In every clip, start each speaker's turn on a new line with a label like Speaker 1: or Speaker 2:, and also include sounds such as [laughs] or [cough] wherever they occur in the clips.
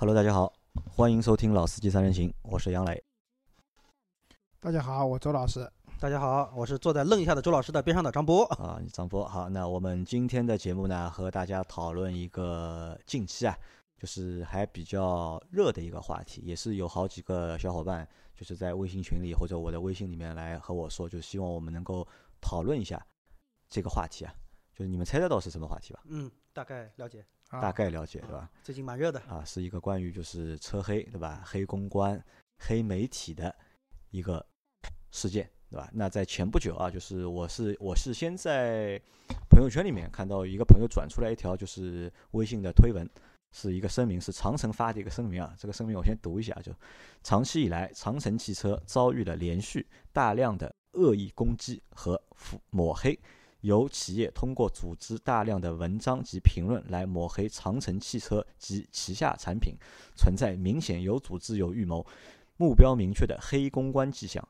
Speaker 1: Hello，大家好，欢迎收听《老司机三人行》，我是杨磊。
Speaker 2: 大家好，我周老师。
Speaker 3: 大家好，我是坐在愣一下的周老师的边上的张波。
Speaker 1: 啊，张波，好，那我们今天的节目呢，和大家讨论一个近期啊，就是还比较热的一个话题，也是有好几个小伙伴就是在微信群里或者我的微信里面来和我说，就希望我们能够讨论一下这个话题啊，就是你们猜得到是什么话题吧？
Speaker 3: 嗯，大概了解。
Speaker 1: 大概了解，对吧？
Speaker 3: 最近蛮热的
Speaker 1: 啊，是一个关于就是车黑，对吧？黑公关、黑媒体的一个事件，对吧？那在前不久啊，就是我是我是先在朋友圈里面看到一个朋友转出来一条就是微信的推文，是一个声明，是长城发的一个声明啊。这个声明我先读一下，就长期以来，长城汽车遭遇了连续大量的恶意攻击和抹黑。由企业通过组织大量的文章及评论来抹黑长城汽车及旗下产品，存在明显有组织、有预谋、目标明确的黑公关迹象。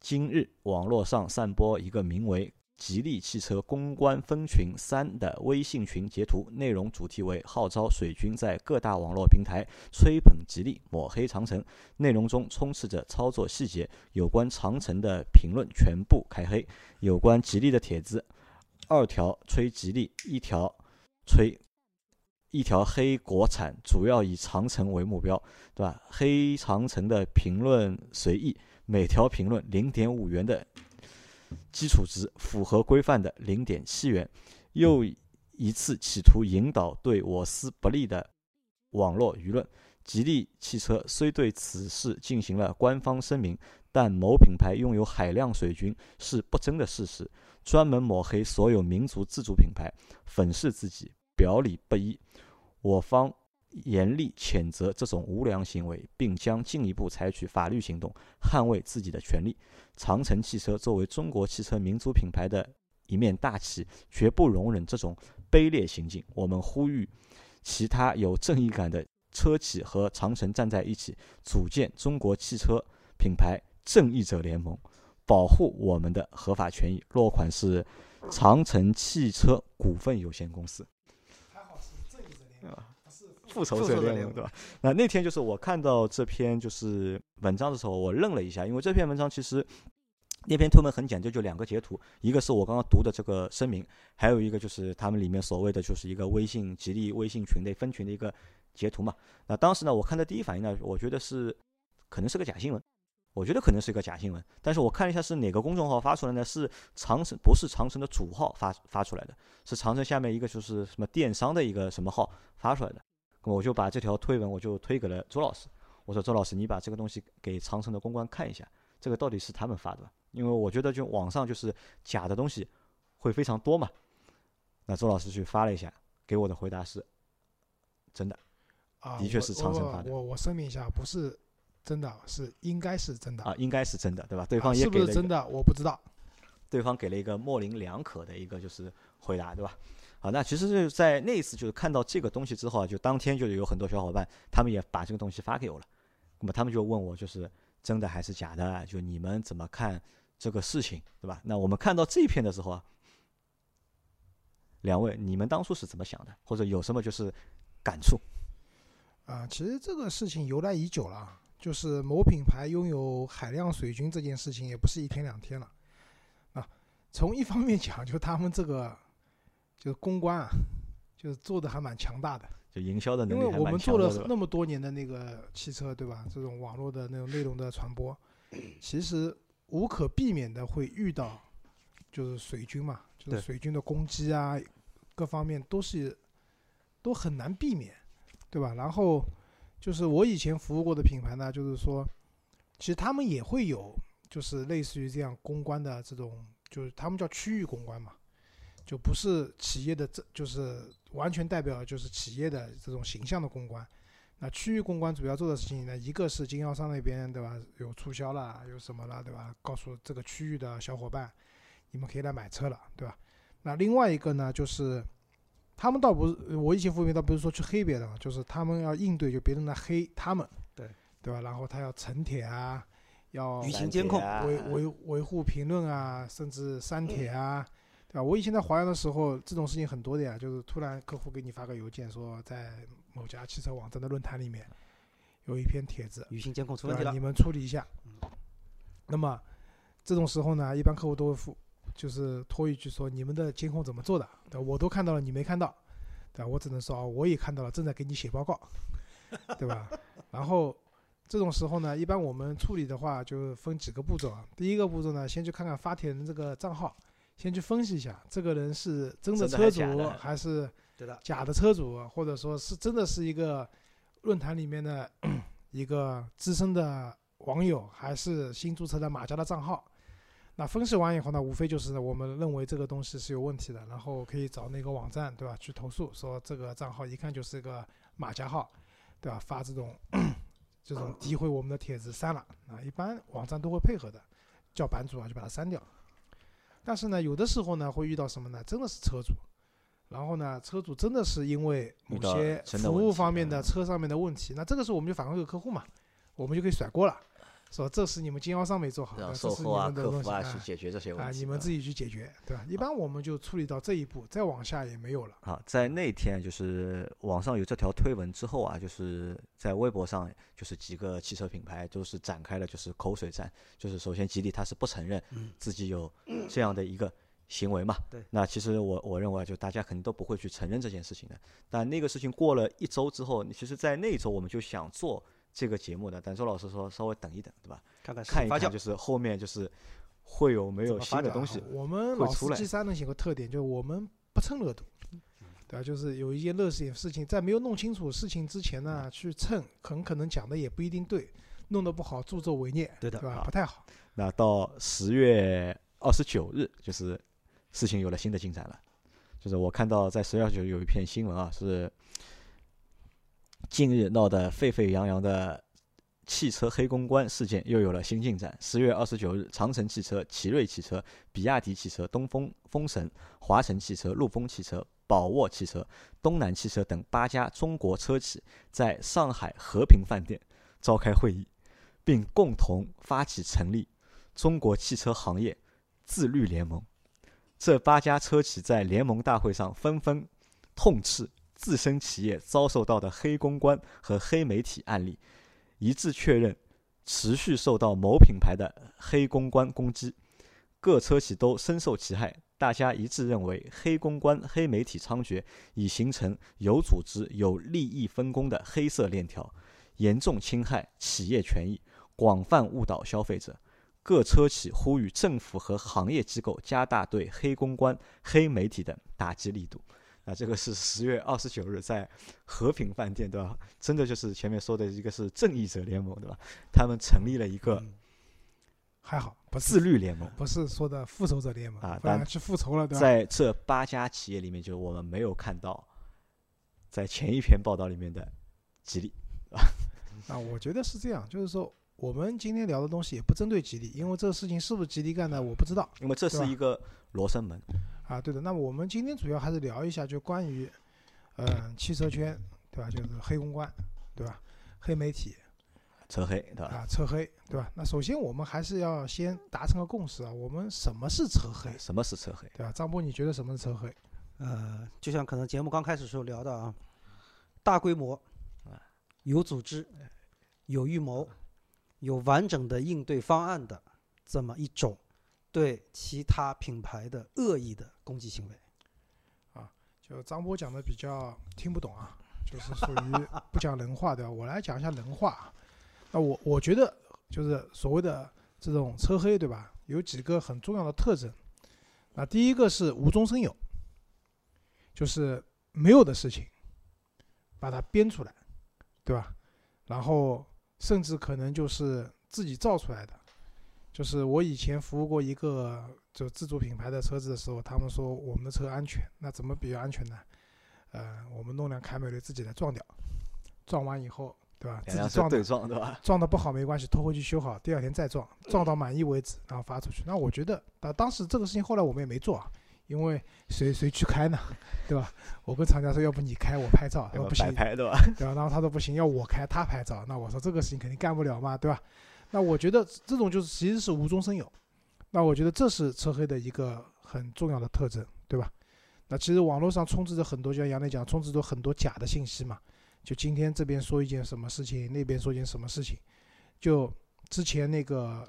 Speaker 1: 今日网络上散播一个名为“吉利汽车公关分群三”的微信群截图，内容主题为号召水军在各大网络平台吹捧吉利、抹黑长城，内容中充斥着操作细节，有关长城的评论全部开黑。有关吉利的帖子，二条吹吉利，一条吹一条黑国产，主要以长城为目标，对吧？黑长城的评论随意，每条评论零点五元的基础值，符合规范的零点七元。又一次企图引导对我司不利的网络舆论。吉利汽车虽对此事进行了官方声明。但某品牌拥有海量水军是不争的事实，专门抹黑所有民族自主品牌，粉饰自己，表里不一。我方严厉谴责这种无良行为，并将进一步采取法律行动捍卫自己的权利。长城汽车作为中国汽车民族品牌的一面大旗，绝不容忍这种卑劣行径。我们呼吁其他有正义感的车企和长城站在一起，组建中国汽车品牌。正义者联盟，保护我们的合法权益。落款是长城汽车股份有限公司。复仇者联盟，对吧？那那天就是我看到这篇就是文章的时候，我愣了一下，因为这篇文章其实那篇推文很简单，就两个截图，一个是我刚刚读的这个声明，还有一个就是他们里面所谓的就是一个微信吉利微信群内分群的一个截图嘛。那当时呢，我看的第一反应呢，我觉得是可能是个假新闻。我觉得可能是一个假新闻，但是我看了一下是哪个公众号发出来呢？是长城，不是长城的主号发发出来的，是长城下面一个就是什么电商的一个什么号发出来的。那么我就把这条推文我就推给了周老师，我说周老师，你把这个东西给长城的公关看一下，这个到底是他们发的？因为我觉得就网上就是假的东西会非常多嘛。那周老师去发了一下，给我的回答是真的，的确是长城发的。
Speaker 2: 我我声明一下，不是。真的是应该是真的
Speaker 1: 啊，应该是真的，对吧？对方也
Speaker 2: 是不是真的，我不知道。
Speaker 1: 对方给了一个模棱两可的一个就是回答，对吧？好，那其实就是在那一次就是看到这个东西之后啊，就当天就有很多小伙伴，他们也把这个东西发给我了。那么他们就问我，就是真的还是假的？就你们怎么看这个事情，对吧？那我们看到这一篇的时候啊，两位你们当初是怎么想的，或者有什么就是感触？
Speaker 2: 啊，其实这个事情由来已久了。就是某品牌拥有海量水军这件事情，也不是一天两天了，啊，从一方面讲，就他们这个，就是公关啊，就是做的还蛮强大的，
Speaker 1: 就营销的能
Speaker 2: 力因为我们做了那么多年的那个汽车，对吧？这种网络的那种内容的传播，其实无可避免的会遇到，就是水军嘛，就是水军的攻击啊，各方面都是都很难避免，对吧？然后。就是我以前服务过的品牌呢，就是说，其实他们也会有，就是类似于这样公关的这种，就是他们叫区域公关嘛，就不是企业的这，就是完全代表就是企业的这种形象的公关。那区域公关主要做的事情呢，一个是经销商那边对吧，有促销了，有什么了对吧？告诉这个区域的小伙伴，你们可以来买车了，对吧？那另外一个呢，就是。他们倒不是，我以前服务员倒不是说去黑别人，就是他们要应对，就别人来黑他们，
Speaker 3: 对
Speaker 2: 对吧？然后他要沉铁啊，要
Speaker 3: 舆情监控，
Speaker 2: 维维维护评论啊，甚至删帖啊，对吧？我以前在华阳的时候，这种事情很多的呀，就是突然客户给你发个邮件说在某家汽车网站的论坛里面有一篇帖子，
Speaker 3: 雨欣监控出
Speaker 2: 对吧？
Speaker 3: 问题了
Speaker 2: 你，们处理一下。那么这种时候呢，一般客户都会付，就是拖一句说你们的监控怎么做的？对吧？我都看到了，你没看到，对吧？我只能说啊，我也看到了，正在给你写报告，[laughs] 对吧？然后这种时候呢，一般我们处理的话就分几个步骤啊。第一个步骤呢，先去看看发帖人这个账号，先去分析一下这个人是真的车主还是，假的车主，或者说是真的是一个论坛里面的 [clears throat] 一个资深的网友，还是新注册的马家的账号。那分析完以后呢，无非就是我们认为这个东西是有问题的，然后可以找那个网站，对吧？去投诉，说这个账号一看就是一个马甲号，对吧？发这种 [clears throat] 这种诋毁我们的帖子删了啊，一般网站都会配合的，叫版主啊就把它删掉。但是呢，有的时候呢会遇到什么呢？真的是车主，然后呢，车主真的是因为某些服务方面的
Speaker 1: 嗯。
Speaker 2: 车上面的问题，那这个时候我们就反馈给客户嘛，我们就可以甩锅了，说这是你们经销商没做好，
Speaker 1: 售后啊、
Speaker 2: 们的东西
Speaker 1: 客服啊
Speaker 2: 啊
Speaker 1: 去解决这些问
Speaker 2: 啊，
Speaker 1: 题。
Speaker 2: 你们自己去解决，对吧？一般我们就处理到这一步，再往下也没有了。
Speaker 1: 啊，在那天就是网上有这条推文之后啊，就是在微博上，就是几个汽车品牌都是展开了就是口水战。就是首先吉利它是不承认
Speaker 3: 嗯
Speaker 1: 自己有这样的一个行为嘛。
Speaker 3: 对
Speaker 1: 那其实我我认为啊就大家肯定都不会去承认这件事情的。但那个事情过了一周之后，其实，在那一周我们就想做这个节目的，但周老师说稍微等一等，对吧？
Speaker 3: 看看
Speaker 1: 看一看，就，是后面就是会有没有新的东西
Speaker 2: 啊。我们
Speaker 1: 会出来
Speaker 2: 老司机三人行有个特点，就是我们不蹭热度，对吧？就是有一件热事事情，在没有弄清楚事情之前呢，去蹭，很可能讲的也不一定对，弄得不好，助纣为虐，
Speaker 3: 对的
Speaker 2: 对吧？不太好。
Speaker 1: 那到十月二十九日，就是事情有了新的进展了。就是我看到在十月二十九日有一篇新闻啊，是近日闹得沸沸扬扬的汽车黑公关事件又有了新进展。十月二十九日，长城汽车、奇瑞汽车、比亚迪汽车、东风风神、华晨汽车、陆风汽车、宝沃汽车、东南汽车等八家中国车企在上海和平饭店召开会议，并共同发起成立中国汽车行业自律联盟。这八家车企在联盟大会上纷纷痛斥自身企业遭受到的黑公关和黑媒体案例，一致确认持续受到某品牌的黑公关攻击，各车企都深受其害。大家一致认为，黑公关、黑媒体猖獗，已形成有组织、有利益分工的黑色链条，严重侵害企业权益，广泛误导消费者。各车企呼吁政府和行业机构加大对黑公关、黑媒体的打击力度。啊，这个是十月二十九日在和平饭店，对吧？真的就是前面说的一个是正义者联盟，对吧？他们成立了一个
Speaker 3: 嗯
Speaker 2: 还好，不是
Speaker 1: 自律联盟。
Speaker 2: 不是说的复仇者联盟
Speaker 1: 啊但
Speaker 2: 不然去复仇了，对吧？
Speaker 1: 在这八家企业里面，就我们没有看到在前一篇报道里面的吉利
Speaker 2: 啊。啊，我觉得是这样，就是说我们今天聊的东西也不针对吉利，因为这个事情是不是吉利干的，我不知道
Speaker 1: 因为这是一个罗生门，
Speaker 2: 啊。对的，那么我们今天主要还是聊一下，就关于嗯、汽车圈，对吧？就是黑公关，对吧？黑媒体
Speaker 1: 车黑，对吧？
Speaker 2: 啊，车黑，对吧？那首先我们还是要先达成个共识啊，我们什么是车黑，
Speaker 1: 什么是车黑？
Speaker 2: 对吧？张波，你觉得什么是车黑？
Speaker 3: 呃，就像可能节目刚开始时候聊的啊，大规模
Speaker 1: 啊、
Speaker 3: 有组织、有预谋、有完整的应对方案的这么一种对其他品牌的恶意的攻击行为。
Speaker 2: 啊就张波讲的比较听不懂啊，就是属于不讲人话，对吧？我来讲一下人话。那我我觉得就是所谓的这种车黑，对吧？有几个很重要的特征。那第一个是无中生有，就是没有的事情，把它编出来，对吧？然后甚至可能就是自己造出来的。就是我以前服务过一个就自主品牌的车子的时候，他们说我们的车安全，那怎么比较安全呢？呃，我们弄辆凯美瑞自己来撞掉，撞完以后，对吧？自己撞的
Speaker 1: 对撞，对吧？
Speaker 2: 撞的不好没关系，拖回去修好，第二天再撞，撞到满意为止，然后发出去。那我觉得，啊，当时这个事情后来我们也没做啊，因为谁谁去开呢，[laughs] 对吧？我跟厂家说，要不你开，我拍照，
Speaker 1: 要
Speaker 2: 不行，
Speaker 1: 拍，对吧？[laughs]
Speaker 2: 对吧？然后他说不行，要我开，他拍照。那我说这个事情肯定干不了嘛，对吧？那我觉得这种就是其实是无中生有。那我觉得这是车黑的一个很重要的特征，对吧？那其实网络上充斥着很多，就像杨磊讲，充斥着很多假的信息嘛。就今天这边说一件什么事情，那边说一件什么事情。就之前那个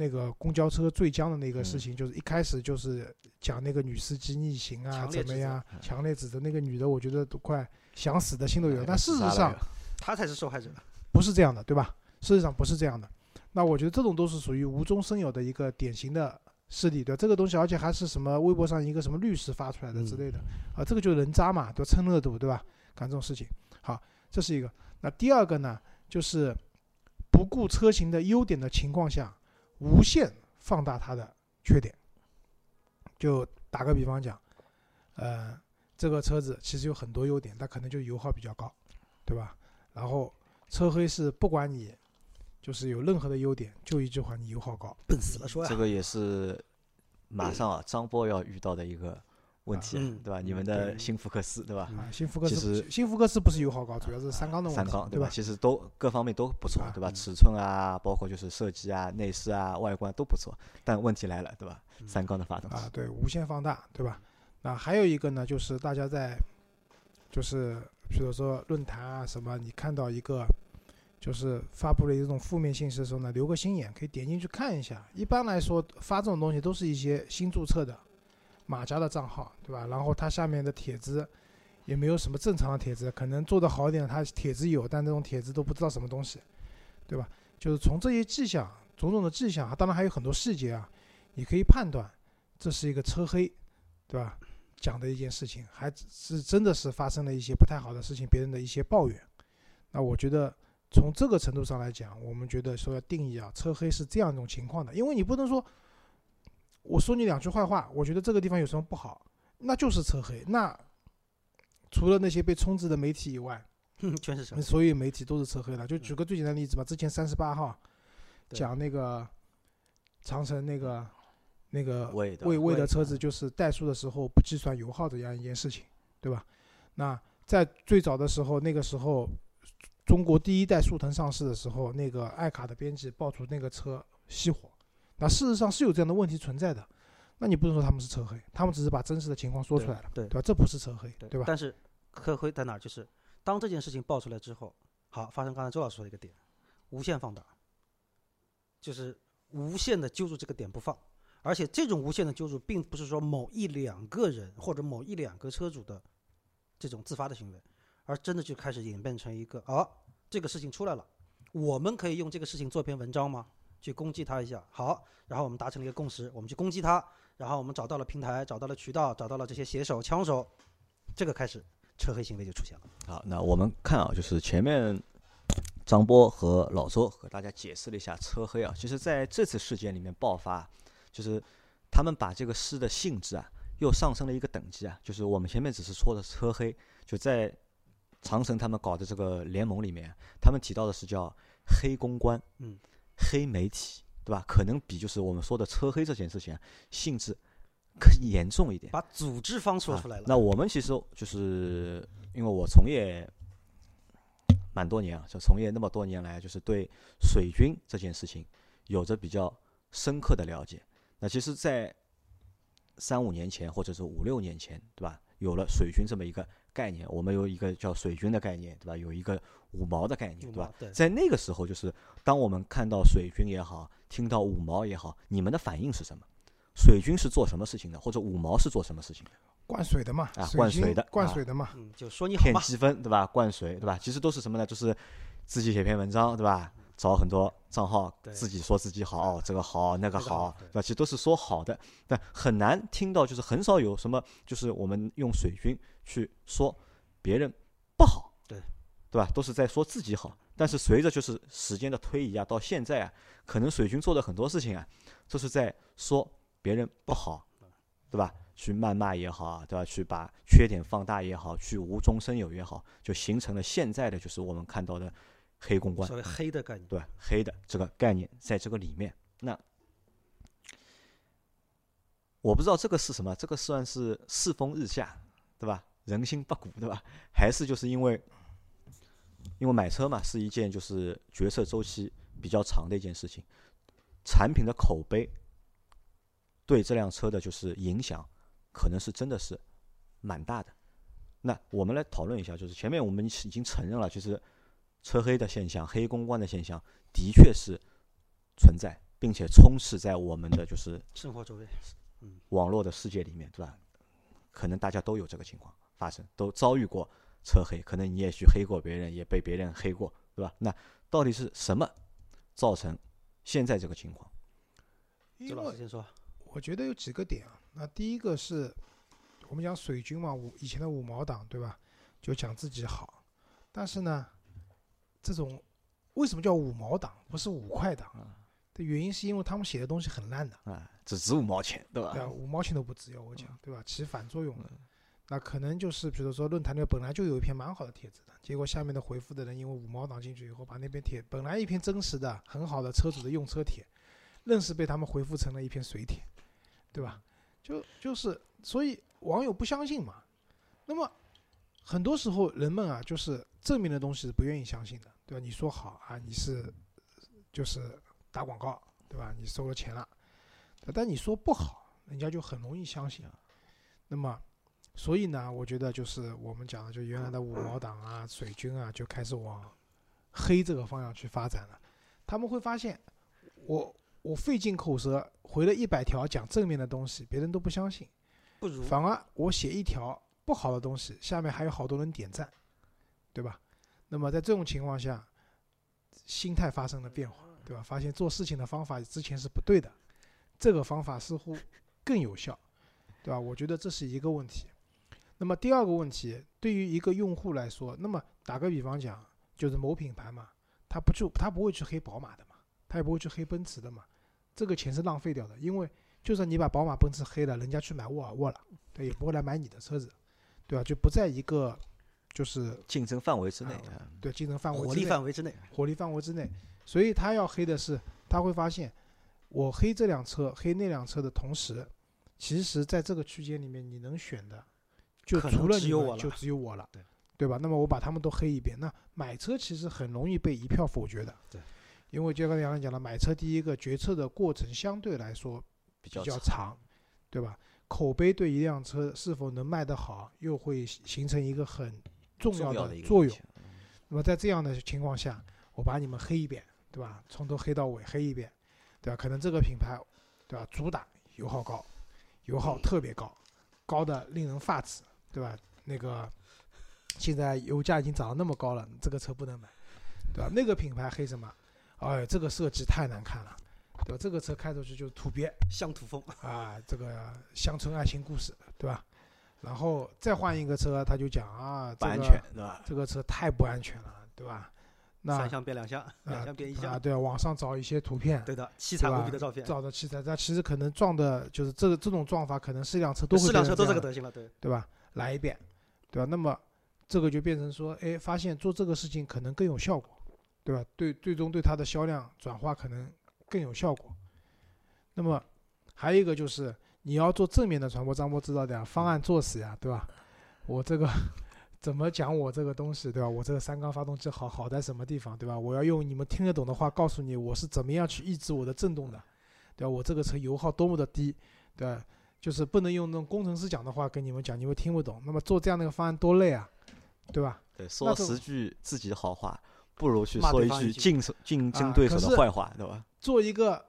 Speaker 2: 那个公交车坠江的那个事情，就是一开始就是讲那个女司机逆行啊，怎么样，
Speaker 1: 嗯
Speaker 2: 强烈指责那个女的，我觉得都快想死的心都有。
Speaker 1: 哎
Speaker 2: 但事实上
Speaker 1: 自杀了又
Speaker 3: 他才是受害者。[laughs]
Speaker 2: 不是这样的，对吧？事实上不是这样的。那我觉得这种都是属于无中生有的一个典型的事例，对吧？这个东西，而且还是什么微博上一个什么律师发出来的之类的，啊，这个就是人渣嘛，对吧？蹭热度，对吧？干这种事情，好，这是一个。那第二个呢，就是不顾车型的优点的情况下，无限放大它的缺点。就打个比方讲，呃，这个车子其实有很多优点，它可能就油耗比较高，对吧？然后车黑是不管你就是有任何的优点，就一句话，你油耗高。
Speaker 3: 笨死了说
Speaker 1: 这，个也是马上啊，张波要遇到的一个问题对吧？你
Speaker 3: 嗯
Speaker 1: 们的新福克斯，对吧？
Speaker 2: 啊，新福克
Speaker 1: 其
Speaker 2: 斯
Speaker 1: 实
Speaker 2: 新福克斯不是油耗高，主要是三缸的问题，
Speaker 1: 三缸？
Speaker 2: 对吧？
Speaker 1: 其实都各方面都不错
Speaker 2: 啊，
Speaker 1: 对吧？
Speaker 3: 嗯
Speaker 1: 尺寸啊，包括就是设计啊、内饰啊、外观都不错，但问题来了，对吧？
Speaker 3: 嗯
Speaker 1: 三缸的发动机
Speaker 2: 啊，，对，无限放大，对吧？那还有一个呢，就是大家在，就是比如说论坛啊什么，你看到一个就是发布了一种负面信息的时候呢，留个心眼，可以点进去看一下。一般来说，发这种东西都是一些新注册的马甲的账号，对吧？然后它下面的帖子也没有什么正常的帖子，可能做的好一点，它帖子有，但这种帖子都不知道什么东西，对吧？就是从这些迹象、种种的迹象，当然还有很多细节啊，你可以判断这是一个车黑，对吧？讲的一件事情，还是真的是发生了一些不太好的事情，别人的一些抱怨。那我觉得从这个程度上来讲，我们觉得说要定义啊，车黑是这样一种情况的，因为你不能说我说你两句坏话，我觉得这个地方有什么不好，那就是车黑。那除了那些被充值的媒体以外，[laughs]
Speaker 3: 哼全是神。
Speaker 2: 所有媒体都是车黑的。就举个最简单的例子吧，之前三十八号讲那个长城那个那个
Speaker 1: 魏的
Speaker 2: 魏魏的车子就是怠速的时候不计算油耗这样一件事情，对吧？那在最早的时候，那个时候中国第一代速腾上市的时候，那个爱卡的编辑爆出那个车熄火，那事实上是有这样的问题存在的。那你不能说他们是车黑，他们只是把真实的情况说出来了，
Speaker 3: 对
Speaker 2: 对吧？这不是车黑，对吧？
Speaker 3: 但是可黑在哪儿？就是当这件事情爆出来之后，好，发生刚才周老师说的一个点，无限放大，就是无限的揪住这个点不放，而且这种无限的揪住，并不是说某一两个人或者某一两个车主的这种自发的行为，而真的就开始演变成一个啊，这个事情出来了，我们可以用这个事情做篇文章吗？去攻击他一下，好，然后我们达成了一个共识，我们去攻击他，然后我们找到了平台，找到了渠道，找到了这些写手、枪手，这个开始车黑行为就出现了。
Speaker 1: 好，那我们看啊，就是前面张波和老周和大家解释了一下车黑啊，其实在这次事件里面爆发，就是他们把这个事的性质啊又上升了一个等级啊，就是我们前面只是说的车黑，就在长城他们搞的这个联盟里面，他们提到的是叫黑公关，
Speaker 3: 嗯，
Speaker 1: 黑媒体，对吧？可能比就是我们说的车黑这件事情啊性质更严重一点。
Speaker 3: 把组织方说
Speaker 1: 啊
Speaker 3: 出来了。
Speaker 1: 那我们其实就是因为我从业蛮多年啊，就从业那么多年来，就是对水军这件事情有着比较深刻的了解。那其实，在三五年前或者是五六年前，对吧？有了水军这么一个概念，我们有一个叫水军的概念，对吧？有一个五毛的概念，对吧？
Speaker 3: 对
Speaker 1: 在那个时候，就是当我们看到水军也好，听到五毛也好，你们的反应是什么？水军是做什么事情的，或者五毛是做什么事情的？
Speaker 2: 灌水的嘛，
Speaker 1: 啊灌水的啊
Speaker 2: 灌水的嘛，
Speaker 3: 嗯，就说你好嘛，
Speaker 1: 骗积分，对吧？灌水，对吧？其实都是什么呢？就是自己写篇文章，对吧？找很多账号，自己说自己好，哦这个好，那个
Speaker 3: 好对
Speaker 1: 吧？其实都是说好的，但很难听到，就是很少有什么，就是我们用水军去说别人不好，
Speaker 3: 对，
Speaker 1: 吧？都是在说自己好。但是随着就是时间的推移啊，到现在啊，可能水军做的很多事情啊，都是在说别人不好，对吧？去谩骂也好啊，对吧？去把缺点放大也好，去无中生有也好，就形成了现在的就是我们看到的黑公关
Speaker 3: 所，谓黑的概念。
Speaker 1: 对吧？黑的这个概念在这个里面，那我不知道这个是什么，这个算是世风日下，对吧？人心不古，对吧？还是就是因为因为买车嘛，是一件就是决策周期比较长的一件事情，产品的口碑对这辆车的就是影响，可能是真的是蛮大的。那我们来讨论一下，就是前面我们已经承认了，就是车黑的现象、黑公关的现象的确是存在，并且充斥在我们的就是
Speaker 3: 生活周围，
Speaker 1: 网络的世界里面，对吧？可能大家都有这个情况发生，都遭遇过车黑，可能你也去黑过别人，也被别人黑过，对吧？那到底是什么造成现在这个情况？
Speaker 2: 因为
Speaker 3: 周老师先说。
Speaker 2: 我觉得有几个点啊。那第一个是我们讲水军嘛，五以前的五毛党对吧？就讲自己好，但是呢，这种为什么叫五毛党，不是五块党？的原因是因为他们写的东西很烂的，
Speaker 1: 啊，只值五毛钱，对吧？
Speaker 2: 对啊，五毛钱都不值，要我讲，对吧？起反作用的。那可能就是比如说论坛里面本来就有一篇蛮好的帖子的，结果下面的回复的人因为五毛党进去以后，把那篇帖本来一篇真实的很好的车主的用车帖，愣是被他们回复成了一篇水帖，对吧？就就是所以网友不相信嘛。那么很多时候人们啊，就是正面的东西是不愿意相信的，对吧？你说好啊，你是就是打广告，对吧？你收了钱了，但你说不好，人家就很容易相信啊。那么所以呢，我觉得就是我们讲的，就原来的五毛党啊、水军啊，就开始往黑这个方向去发展了。他们会发现，我我费尽口舌回了一百条讲正面的东西，别人都不相信，
Speaker 3: 不如
Speaker 2: 反而我写一条不好的东西，下面还有好多人点赞，对吧？那么在这种情况下，心态发生了变化，对吧？发现做事情的方法之前是不对的，这个方法似乎更有效，对吧？我觉得这是一个问题。那么第二个问题，对于一个用户来说，那么打个比方讲，就是某品牌嘛，他不就他不会去黑宝马的嘛，他也不会去黑奔驰的嘛，这个钱是浪费掉的，因为就算你把宝马、奔驰黑了，人家去买沃尔沃了，对，也不会来买你的车子，对吧？就不在一个就是
Speaker 1: 竞争范围之内
Speaker 2: 啊
Speaker 1: 啊，
Speaker 2: 对竞争范围
Speaker 3: 火力范围之内，
Speaker 2: 火力范围之内，所以他要黑的是，他会发现，我黑这辆车，黑那辆车的同时，其实在这个区间里面，你能选的，就除了你
Speaker 3: 只有我
Speaker 2: 就只有我了，
Speaker 3: 对
Speaker 2: 对吧？那么我把他们都黑一遍，那买车其实很容易被一票否决的，
Speaker 3: 对，
Speaker 2: 因为就刚才杨澜讲了，买车第一个决策的过程相对来说
Speaker 1: 比较
Speaker 2: 长，对吧？口碑对一辆车是否能卖得好，又会形成一个很重要的作用。那么在这样的情况下，我把你们黑一遍，对吧？从头黑到尾黑一遍，对吧？可能这个品牌，对吧？主打油耗高，油耗特别高，高的令人发指，对吧？那个现在油价已经涨到那么高了，这个车不能买，对吧？那个品牌黑什么？哎，这个设计太难看了，对吧？这个车开出去就是土鳖
Speaker 3: 乡土风，
Speaker 2: 啊，这个乡村爱情故事，对吧？然后再换一个车，他就讲啊，这个
Speaker 1: 不安全，对吧？
Speaker 2: 这个车太不安全了，对吧？那
Speaker 3: 三厢变两厢，两
Speaker 2: 啊
Speaker 3: 厢变一
Speaker 2: 啊，
Speaker 3: 厢，
Speaker 2: 对，网上找一些图片，
Speaker 3: 对的，凄惨
Speaker 2: 对吧
Speaker 3: 无比的照片，
Speaker 2: 找的器材，但其实可能撞的就是这个这种撞法，可能是辆车都会
Speaker 3: 是辆车都
Speaker 2: 这
Speaker 3: 个德行了，对，
Speaker 2: 对吧？来一遍，对吧？那么这个就变成说，哎，发现做这个事情可能更有效果，对吧？对，最终对它的销量转化可能更有效果。那么还有一个就是你要做正面的传播，张波知道的呀，方案做死呀，对吧？我这个怎么讲我这个东西，对吧？我这个三缸发动机好好在什么地方，对吧？我要用你们听得懂的话告诉你，我是怎么样去抑制我的震动的，对吧？我这个车油耗多么的低，对吧？就是不能用那种工程师讲的话跟你们讲，你们听不懂。那么做这样的一个方案多累啊，对吧？
Speaker 1: 对，说十句自己的好话，不如去说一
Speaker 3: 句
Speaker 1: 句竞争竞争
Speaker 2: 啊
Speaker 1: 对手的坏话，对吧？
Speaker 2: 做一个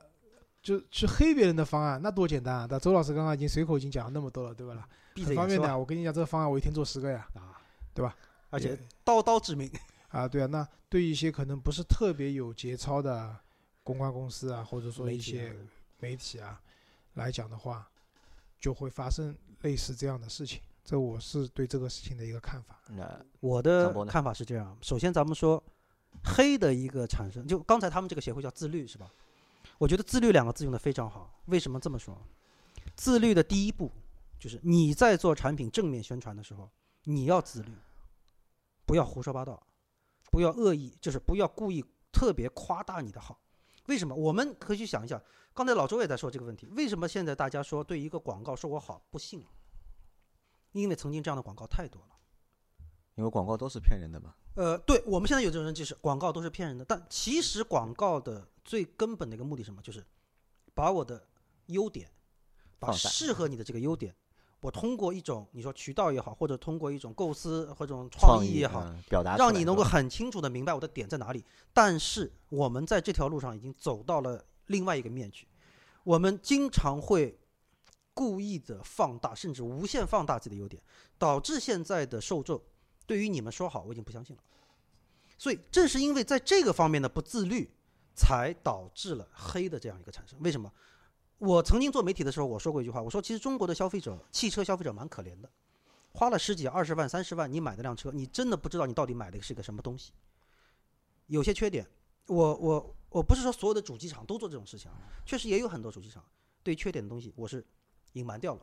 Speaker 2: 就去黑别人的方案，那多简单啊！但周老师刚刚已经随口已经讲了那么多了，对吧很方便的啊，我跟你讲，这个方案我一天做十个呀，
Speaker 3: 啊，
Speaker 2: 对吧？
Speaker 3: 而且刀刀致命，[laughs]
Speaker 2: 啊，对啊，那对一些可能不是特别有节操的公关公司啊，或者说一些
Speaker 3: 啊
Speaker 2: 媒体啊来讲的话，就会发生类似这样的事情。这我是对这个事情的一个看法。
Speaker 1: 那
Speaker 3: 我的看法是这样：首先，咱们说黑的一个产生，就刚才他们这个协会叫自律，是吧？我觉得“自律”两个字用的非常好。为什么这么说？自律的第一步就是你在做产品正面宣传的时候，你要自律，不要胡说八道，不要恶意，就是不要故意特别夸大你的好。为什么？我们可以去想一想，刚才老周也在说这个问题：为什么现在大家说对一个广告说我好不信？因为曾经这样的广告太多了。
Speaker 1: 因为广告都是骗人的嘛，
Speaker 3: 呃，对我们现在有这种认知是广告都是骗人的，但其实广告的最根本的一个目的是什么？就是把我的优点，把适合你的这个优点我通过一种你说渠道也好，或者通过一种构思或者种
Speaker 1: 创
Speaker 3: 意也好，
Speaker 1: 嗯表达
Speaker 3: 让你能够很清楚的明白我的点在哪里。但是我们在这条路上已经走到了另外一个面去，我们经常会故意的放大，甚至无限放大自己的优点，导致现在的受众对于你们说好，我已经不相信了。所以正是因为在这个方面的不自律，才导致了黑的这样一个产生。为什么？我曾经做媒体的时候，我说过一句话，我说其实中国的消费者，汽车消费者蛮可怜的，花了十几、二十万、三十万，你买的辆车，你真的不知道你到底买的是个什么东西。有些缺点，我我我不是说所有的主机厂都做这种事情，确实也有很多主机厂对缺点的东西我是隐瞒掉了，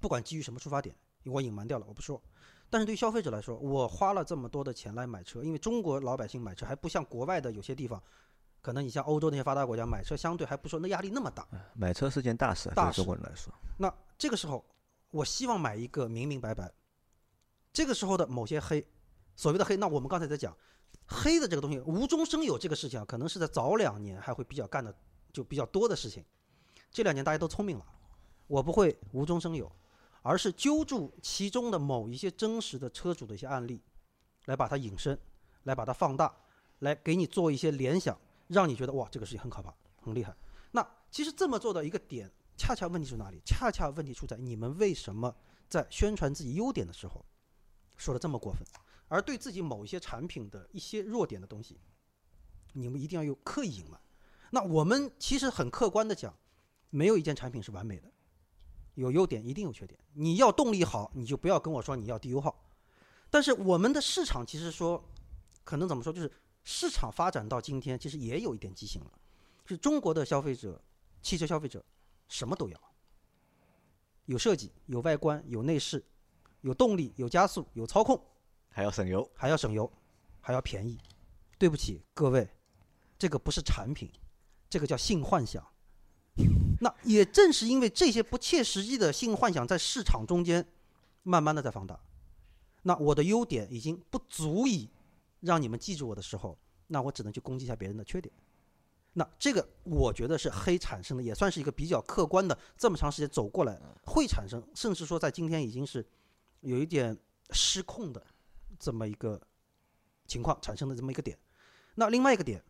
Speaker 3: 不管基于什么出发点，我隐瞒掉了，我不说。但是对于消费者来说，我花了这么多的钱来买车，因为中国老百姓买车还不像国外的有些地方，可能你像欧洲那些发达国家买车相对还不说那压力那么大。
Speaker 1: 买车是件大事啊，对中国人来说，
Speaker 3: 那这个时候，我希望买一个明明白白。这个时候的某些黑，所谓的黑，那我们刚才在讲黑的这个东西，无中生有这个事情啊，可能是在早两年还会比较干的就比较多的事情。这两年大家都聪明了，我不会无中生有，而是揪住其中的某一些真实的车主的一些案例，来把它引申，来把它放大，来给你做一些联想，让你觉得哇，这个事情很可怕，很厉害。那其实这么做的一个点，恰恰问题出哪里？恰恰问题出在你们为什么在宣传自己优点的时候说的这么过分，而对自己某一些产品的一些弱点的东西，你们一定要有刻意隐瞒。那我们其实很客观的讲，没有一件产品是完美的，有优点一定有缺点。你要动力好，你就不要跟我说你要低油耗。但是我们的市场其实说，可能怎么说，就是市场发展到今天，其实也有一点畸形了。就是中国的消费者，汽车消费者什么都要，有设计，有外观，有内饰，有动力，有加速，有操控，
Speaker 1: 还要省油，
Speaker 3: 还要省油，还要便宜。对不起各位，这个不是产品，这个叫性幻想。那也正是因为这些不切实际的性幻想在市场中间慢慢的在放大，那我的优点已经不足以让你们记住我的时候，那我只能去攻击一下别人的缺点。那这个我觉得是黑产生的，也算是一个比较客观的，这么长时间走过来会产生，甚至说在今天已经是有一点失控的这么一个情况产生的这么一个点。那另外一个点，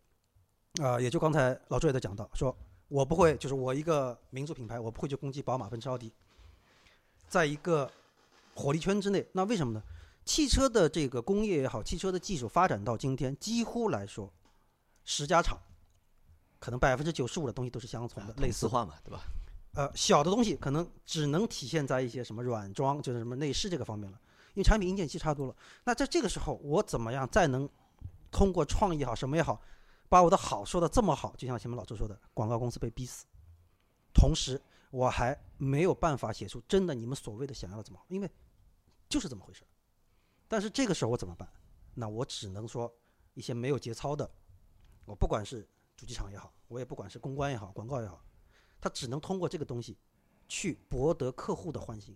Speaker 3: 啊、也就刚才老周也在讲到，说我不会，就是我一个民族品牌，我不会去攻击宝马、奔驰、奥迪，在一个火力圈之内。那为什么呢？汽车的这个工业也好，汽车的技术发展到今天，几乎来说，十家厂，可能百分之九十五的东西都是相同的，类似
Speaker 1: 化嘛，对吧？
Speaker 3: 呃，小的东西可能只能体现在一些什么软装，就是什么内饰这个方面了，因为产品硬件其实差多了。那在这个时候，我怎么样再能通过创意也好，什么也好，把我的好说的这么好？就像前面老周说的，广告公司被逼死，同时我还没有办法写出真的你们所谓的想要的怎么好，因为就是这么回事儿。但是这个时候我怎么办？那我只能说一些没有节操的，我不管是主机厂也好，我也不管是公关也好，广告也好。他只能通过这个东西去博得客户的欢心，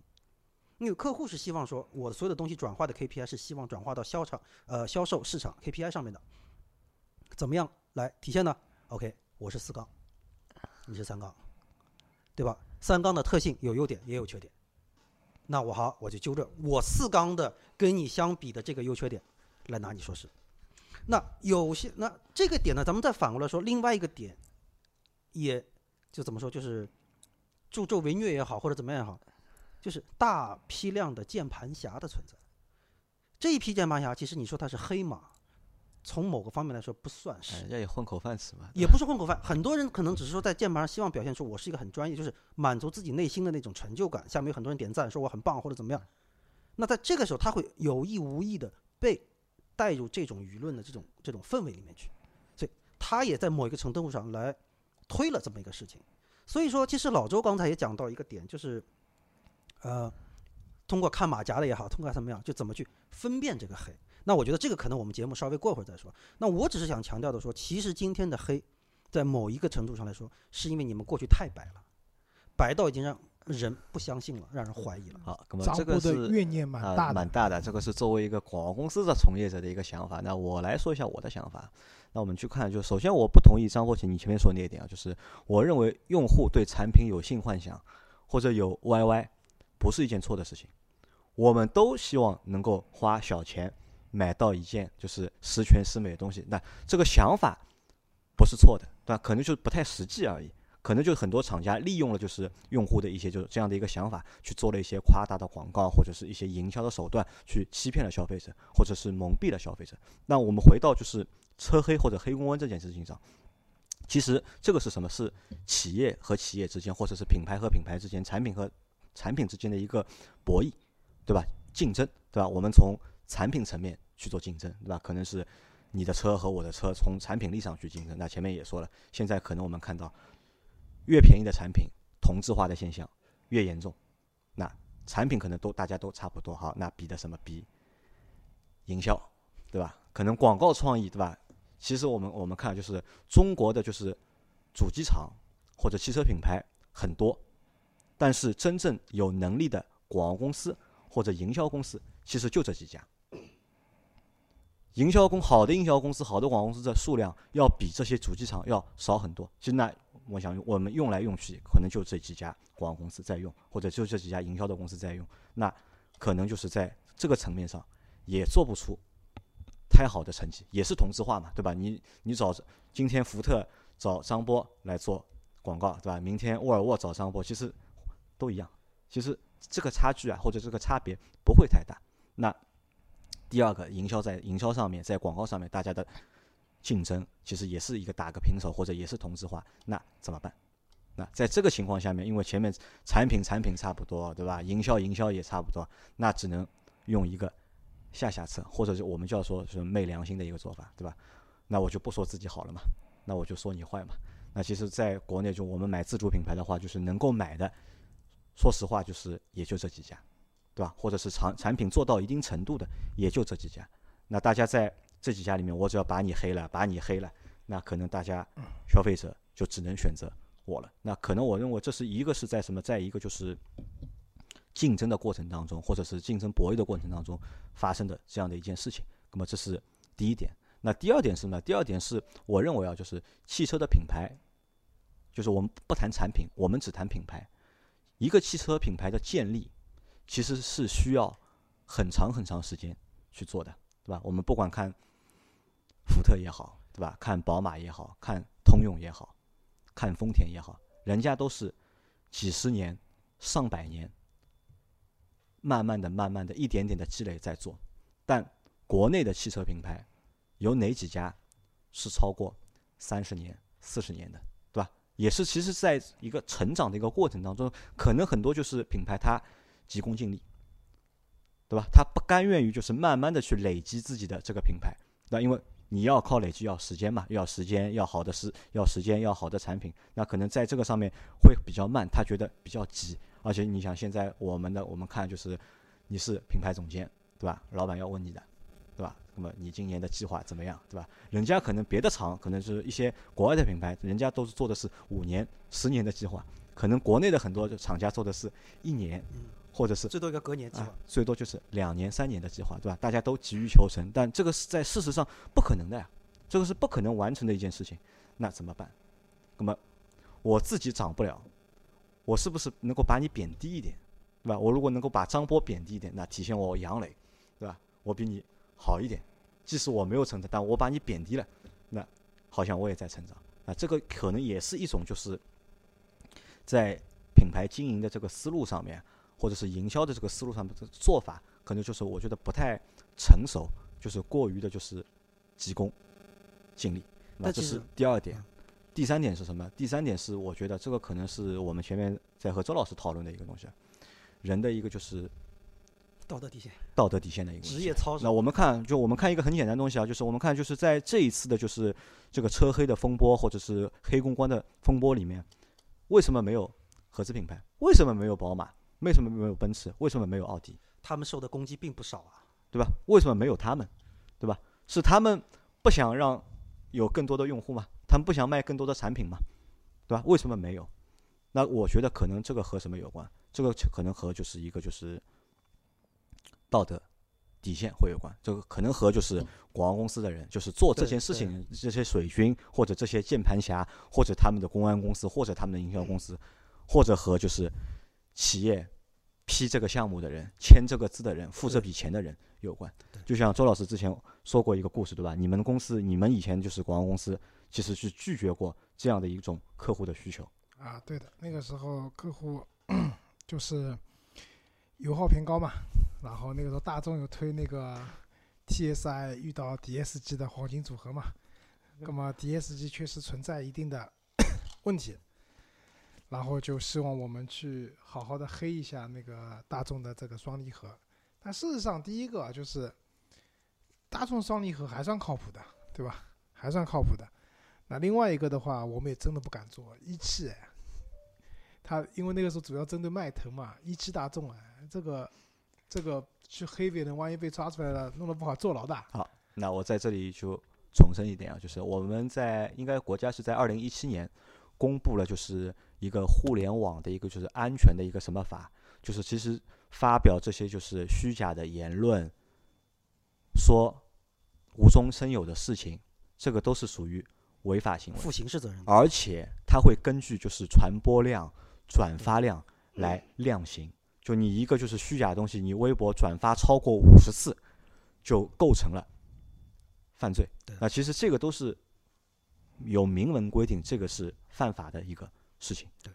Speaker 3: 因为客户是希望说我所有的东西转化的 KPI 是希望转化到销场呃销售市场 KPI 上面的，怎么样来体现呢？OK，我是四缸，你是三缸，对吧？三缸的特性有优点也有缺点，那我好我就纠正我四缸的跟你相比的这个优缺点来拿你说事。那有些那这个点呢，咱们再反过来说，另外一个点也就怎么说，就是助纣为虐也好，或者怎么样也好，就是大批量的键盘侠的存在。这一批键盘侠，其实你说他是黑马，从某个方面来说不算
Speaker 1: 哎
Speaker 3: 是
Speaker 1: 人，家也混口饭吃嘛，
Speaker 3: 也不是混口饭。很多人可能只是说在键盘上希望表现出我是一个很专业，就是满足自己内心的那种成就感。下面有很多人点赞说我很棒或者怎么样。那在这个时候，他会有意无意的被带入这种舆论的这种这种氛围里面去，所以他也在某一个程度上来推了这么一个事情。所以说，其实老周刚才也讲到一个点，就是呃，通过看马甲的也好，通过怎么样，就怎么去分辨这个黑。那我觉得这个可能我们节目稍微过会儿再说。那我只是想强调的说，其实今天的黑，在某一个程度上来说，是因为你们过去太白了，白到已经让人不相信了，让人怀疑了。
Speaker 1: 好，那么这个是
Speaker 2: 怨念蛮
Speaker 1: 啊，
Speaker 2: 大的
Speaker 1: 蛮。大的。这个是作为一个广告公司的从业者的一个想法。那我来说一下我的想法。那我们去看，就首先我不同意张国奇你前面说的那一点啊，就是我认为用户对产品有性幻想或者有 YY，不是一件错的事情。我们都希望能够花小钱买到一件就是十全十美的东西，那这个想法不是错的，对吧？可能就不太实际而已。可能就很多厂家利用了就是用户的一些就是这样的一个想法，去做了一些夸大的广告或者是一些营销的手段，去欺骗了消费者，或者是蒙蔽了消费者。那我们回到就是车黑或者黑公关这件事情上，其实这个是什么？是企业和企业之间，或者是品牌和品牌之间，产品和产品之间的一个博弈，对吧？竞争，对吧？我们从产品层面去做竞争，对吧？可能是你的车和我的车从产品力上去竞争。那前面也说了，现在可能我们看到。越便宜的产品，同质化的现象越严重。那产品可能都大家都差不多，好，那比的什么？比营销，对吧？可能广告创意，对吧？其实我们我们看就是中国的就是主机厂或者汽车品牌很多，但是真正有能力的广告公司或者营销公司，其实就这几家。营销公好的营销公司、好的广告公司的数量要比这些主机厂要少很多。其实那。我想我们用来用去，可能就这几家广告公司在用，或者就这几家营销的公司在用，那可能就是在这个层面上也做不出太好的成绩，也是同质化嘛，对吧？你你找今天福特找张波来做广告，对吧？明天沃尔沃找张波，其实都一样，其实这个差距啊，或者这个差别不会太大。那第二个，营销在营销上面，在广告上面，大家的。竞争其实也是一个打个平手，或者也是同质化，那怎么办？那在这个情况下面，因为前面产品产品差不多，对吧？营销营销也差不多，那只能用一个下下策，或者是我们叫说是昧良心的一个做法，对吧？那我就不说自己好了嘛，那我就说你坏嘛。那其实，在国内就我们买自主品牌的话，就是能够买的，说实话就是也就这几家，对吧？或者是产产品做到一定程度的，也就这几家。那大家在。这几家里面，我只要把你黑了，把你黑了，那可能大家消费者就只能选择我了。那可能我认为这是一个是在什么，在一个就是竞争的过程当中，或者是竞争博弈的过程当中发生的这样的一件事情。那么这是第一点。那第二点是什么？第二点是我认为啊，就是汽车的品牌，就是我们不谈产品，我们只谈品牌。一个汽车品牌的建立，其实是需要很长很长时间去做的，对吧？我们不管看。福特也好，对吧？看宝马也好看通用也好，看丰田也好，人家都是几十年、上百年，慢慢的、慢慢的、一点点的积累在做。但国内的汽车品牌有哪几家是超过三十年、四十年的，对吧？也是其实在一个成长的一个过程当中，可能很多就是品牌它急功近利，对吧？他不甘愿于就是慢慢的去累积自己的这个品牌，那因为。你要靠累积，要时间嘛，要时间，要好的时，要时间，要好的产品。那可能在这个上面会比较慢，他觉得比较急。而且你想，现在我们的我们看就是，你是品牌总监，对吧？老板要问你的，对吧？那么你今年的计划怎么样，对吧？人家可能别的厂，可能是一些国外的品牌，人家都是做的是五年、十年的计划，可能国内的很多厂家做的是一年。或者是
Speaker 3: 最多一个隔年计划，
Speaker 1: 最多就是两年、三年的计划，对吧？大家都急于求成，但这个是在事实上不可能的呀，这个是不可能完成的一件事情。那怎么办？那么我自己涨不了，我是不是能够把你贬低一点，对吧？我如果能够把张波贬低一点，那体现我杨磊，对吧？我比你好一点，即使我没有成长，但我把你贬低了，那好像我也在成长。啊这个可能也是一种就是在品牌经营的这个思路上面。或者是营销的这个思路上的做法，可能就是我觉得不太成熟，就是过于的，就是急功近利。那这是第二点。第三点是什么？第三点是我觉得这个可能是我们前面在和周老师讨论的一个东西，人的一个就是
Speaker 3: 道德底线，
Speaker 1: 道德底线的一个
Speaker 3: 职业操守。
Speaker 1: 那我们看，就我们看一个很简单的东西啊，就是我们看就是在这一次的就是这个车黑的风波，或者是黑公关的风波里面，为什么没有合资品牌？为什么没有宝马？为什么没有奔驰？为什么没有奥迪？
Speaker 3: 他们受的攻击并不少啊，
Speaker 1: 对吧？为什么没有他们？对吧？是他们不想让有更多的用户吗？他们不想卖更多的产品吗？对吧？为什么没有？那我觉得可能这个和什么有关？这个可能和就是一个就是道德底线会有关。这个可能和就是广告公司的人，就是做这件事情这些水军或者这些键盘侠，或者他们的公安公司，或者他们的营销公司，或者和就是。企业批这个项目的人、签这个字的人、付这笔钱的人有关。就像周老师之前说过一个故事，对吧？你们公司、你们以前就是广告公司，其实是拒绝过这样的一种客户的需求。
Speaker 2: 啊，对的，那个时候客户 [coughs] 就是油耗偏高嘛，然后那个时候大众有推那个 TSI 遇到 DSG 的黄金组合嘛，那么 DSG 确实存在一定的 [coughs] 问题，然后就希望我们去好好的黑一下那个大众的这个双离合。但事实上，第一个就是大众双离合还算靠谱的，对吧？还算靠谱的。那另外一个的话，我们也真的不敢做一汽哎。他因为那个时候主要针对迈腾嘛，一汽大众啊，这个这个去黑别人，万一被抓出来了，弄得不好坐牢的。
Speaker 1: 好，那我在这里就重申一点啊，就是我们在应该国家是在二零一七年公布了，就是一个互联网的一个就是安全的一个什么法，就是其实发表这些就是虚假的言论，说无中生有的事情，这个都是属于违法行为，
Speaker 3: 负刑事责任。
Speaker 1: 而且他会根据就是传播量。转发量来量刑，就你一个就是虚假的东西，你微博转发超过五十次，就构成了犯罪。那其实这个都是有明文规定，这个是犯法的一个事情。
Speaker 3: 对，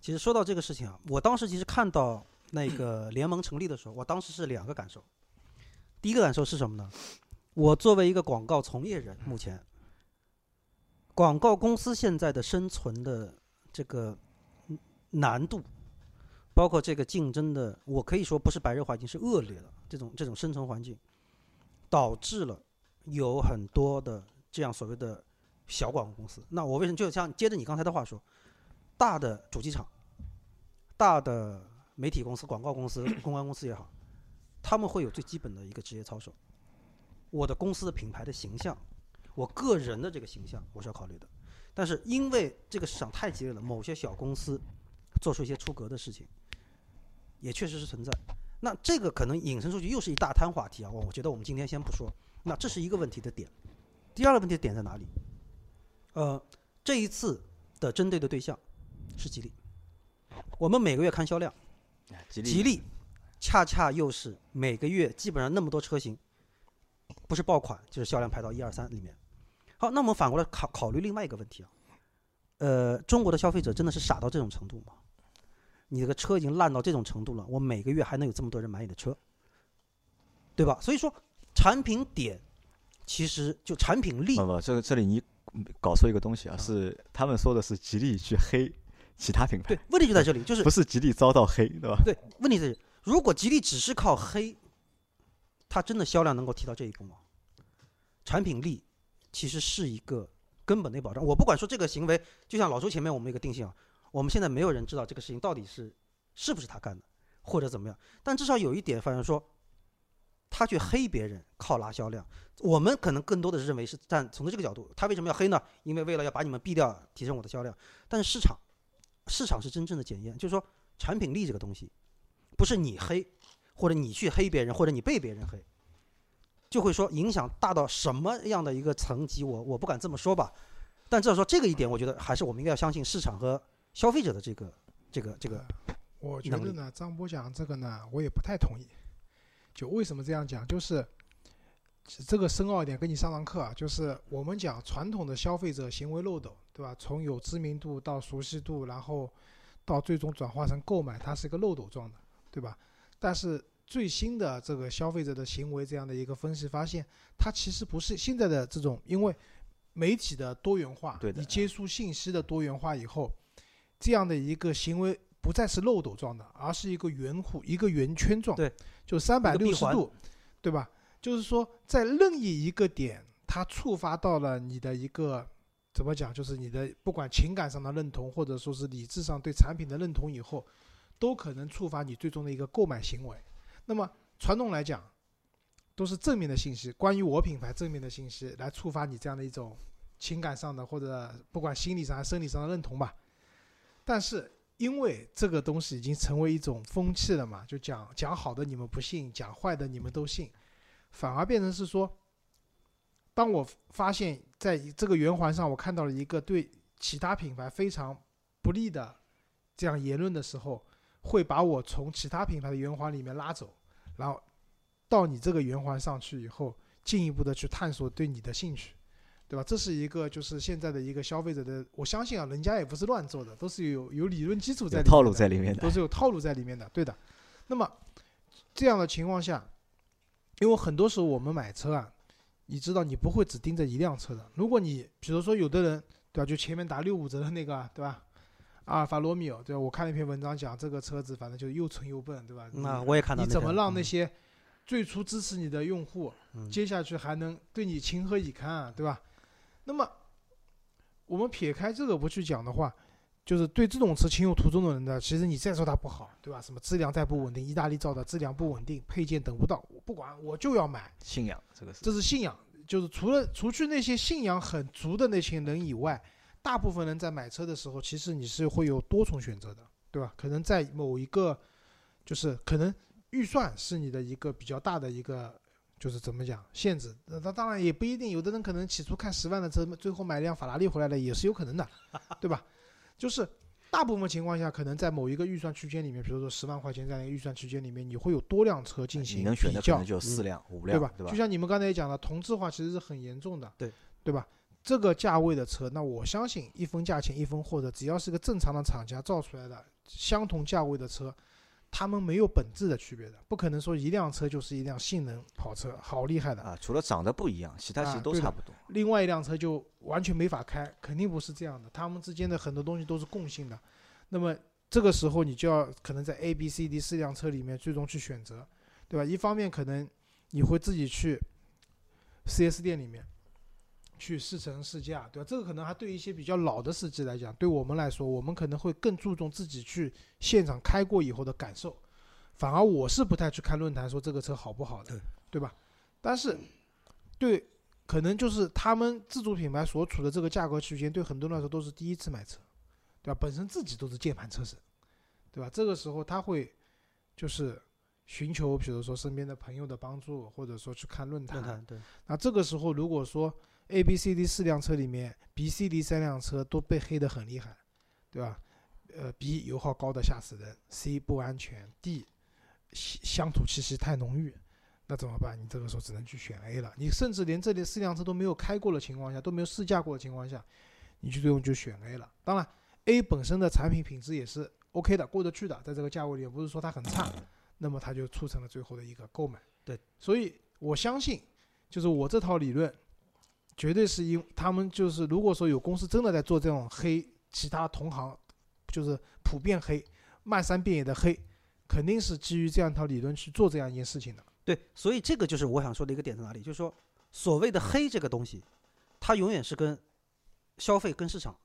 Speaker 3: 其实说到这个事情啊，我当时其实看到那个 [clears throat] 联盟成立的时候，我当时是两个感受。第一个感受是什么呢？我作为一个广告从业人，目前广告公司现在的生存的这个。难度，包括这个竞争的，我可以说不是白热化，已经是恶劣了。这种这种生存环境，导致了有很多的这样所谓的小广告公司。那我为什么就像接着你刚才的话说，大的主机厂、大的媒体公司、广告公司、[coughs] 公关公司也好，他们会有最基本的一个职业操守。我的公司的品牌的形象，我个人的这个形象，我是要考虑的。但是因为这个市场太激烈了，某些小公司。做出一些出格的事情，也确实是存在。那这个可能引申出去又是一大摊话题啊！我我觉得我们今天先不说。那这是一个问题的点。第二个问题的点在哪里？呃，这一次的针对的对象是吉利。我们每个月看销量，吉利恰恰又是每个月基本上那么多车型，不是爆款就是销量排到一二三里面。好，那我们反过来考考虑另外一个问题啊。呃，中国的消费者真的是傻到这种程度吗？你这个车已经烂到这种程度了，我每个月还能有这么多人买你的车，对吧？所以说，产品点其实就产品力。
Speaker 1: 不不，这个这里你搞错一个东西啊，是他们说的是吉利去黑其他品牌。
Speaker 3: 对，问题就在这里，就是
Speaker 1: 不是吉利遭到黑，对吧？
Speaker 3: 对，问题是如果吉利只是靠黑，它真的销量能够提到这一步吗？产品力其实是一个。根本的保障，我不管说这个行为，就像老周前面我们一个定性啊，我们现在没有人知道这个事情到底是是不是他干的，或者怎么样。但至少有一点，反正说，他去黑别人靠拉销量，我们可能更多的是认为是站从这个角度，他为什么要黑呢？因为为了要把你们毙掉，提升我的销量。但是市场，市场是真正的检验，就是说产品力这个东西，不是你黑，或者你去黑别人，或者你被别人黑。就会说影响大到什么样的一个层级，我我不敢这么说吧，但至少说这个一点，我觉得还是我们应该要相信市场和消费者的这个这个这个。
Speaker 2: 我觉得呢，张波讲这个呢，我也不太同意。就为什么这样讲，就是这个深奥一点，跟你上堂课啊，就是我们讲传统的消费者行为漏斗，对吧？从有知名度到熟悉度，然后到最终转化成购买，它是一个漏斗状的，对吧？但是。最新的这个消费者的行为这样的一个分析发现，它其实不是现在的这种，因为媒体的多元化，你接触信息的多元化以后，这样的一个行为不再是漏斗状的，而是一个圆弧、一个圆圈状，
Speaker 3: 对，
Speaker 2: 就三百六十度，对吧？就是说，在任意一个点，它触发到了你的一个怎么讲，就是你的不管情感上的认同，或者说是理智上对产品的认同以后，都可能触发你最终的一个购买行为。那么传统来讲，都是正面的信息，关于我品牌正面的信息来触发你这样的一种情感上的或者不管心理上还是生理上的认同吧。但是因为这个东西已经成为一种风气了嘛，就讲讲好的你们不信，讲坏的你们都信，反而变成是说，当我发现在这个圆环上我看到了一个对其他品牌非常不利的这样言论的时候。会把我从其他品牌的圆环里面拉走，然后到你这个圆环上去以后，进一步的去探索对你的兴趣，对吧？这是一个就是现在的一个消费者的，我相信啊，人家也不是乱做的，都是有有理论基础在里面的
Speaker 1: 套路在里面的
Speaker 2: 都。是有套路在里面的，对的。那么这样的情况下，因为很多时候我们买车啊，你知道你不会只盯着一辆车的。如果你比如说有的人，对吧？就前面打六五折的那个，对吧？阿尔法罗密欧，对吧？我看了一篇文章讲这个车子，反正就是又蠢又笨，对吧？
Speaker 3: 那我也看到那
Speaker 2: 你怎么让那些最初支持你的用户，
Speaker 3: 嗯
Speaker 2: 接下去还能对你情何以堪啊，对吧？那么我们撇开这个不去讲的话，就是对这种车情有独钟的人呢，其实你再说它不好，对吧？什么质量再不稳定，意大利造的质量不稳定，配件等不到，我不管，我就要买，
Speaker 1: 信仰这个是
Speaker 2: 这是信仰。就是除了除去那些信仰很足的那群人以外，大部分人在买车的时候，其实你是会有多重选择的，对吧？可能在某一个，就是可能预算是你的一个比较大的一个，就是怎么讲限制。那那当然也不一定，有的人可能起初看十万的车，最后买辆法拉利回来了，也是有可能的，对吧？就是大部分情况下，可能在某一个预算区间里面，比如说十万块钱这样一个预算区间里面，你会有多辆车进行
Speaker 1: 你能选的
Speaker 2: 比较
Speaker 1: 可能就四辆、五
Speaker 2: 对吧？
Speaker 1: 辆对吧
Speaker 2: 就？像你们刚才也讲了，同质化其实是很严重的，
Speaker 3: 对
Speaker 2: 对吧？这个价位的车，那我相信一分价钱一分货的，只要是个正常的厂家造出来的相同价位的车，他们没有本质的区别的，不可能说一辆车就是一辆性能跑车，好厉害的，
Speaker 1: 啊，除了长得不一样，其他其实都差不多。
Speaker 2: 另外一辆车就完全没法开，肯定不是这样的，他们之间的很多东西都是共性的。那么这个时候你就要可能在 A、B、C、D 四辆车里面最终去选择，对吧？一方面可能你会自己去 4S 店里面去试乘试驾，对吧？这个可能还对一些比较老的司机来讲，对我们来说，我们可能会更注重自己去现场开过以后的感受。反而我是不太去看论坛说这个车好不好的，
Speaker 3: 对
Speaker 2: 对吧？但是对可能就是他们自主品牌所处的这个价格区间，对很多人来说都是第一次买车，对吧？本身自己都是键盘车神，对吧？这个时候他会就是寻求，比如说身边的朋友的帮助，或者说去看论坛。
Speaker 3: 论坛对，
Speaker 2: 那这个时候如果说 A、B、C、D 四辆车里面，B、C、D 三辆车都被黑得很厉害，对吧？呃，B 油耗高的吓死人，C 不安全，D 乡乡土气息太浓郁，那怎么办？你这个时候只能去选 A 了。你甚至连这里四辆车都没有开过的情况下，都没有试驾过的情况下，你就最终就选 A 了。当然，A 本身的产品品质也是 OK 的，过得去的，在这个价位里也不是说它很差，那么它就促成了最后的一个购买。
Speaker 3: 对，
Speaker 2: 所以我相信，就是我这套理论，绝对是因他们就是如果说有公司真的在做这种黑其他同行，就是普遍黑、漫山遍野的黑，肯定是基于这样一套理论去做这样一件事情的。
Speaker 3: 对，所以这个就是我想说的一个点在哪里，就是说所谓的黑这个东西，它永远是跟消费跟市场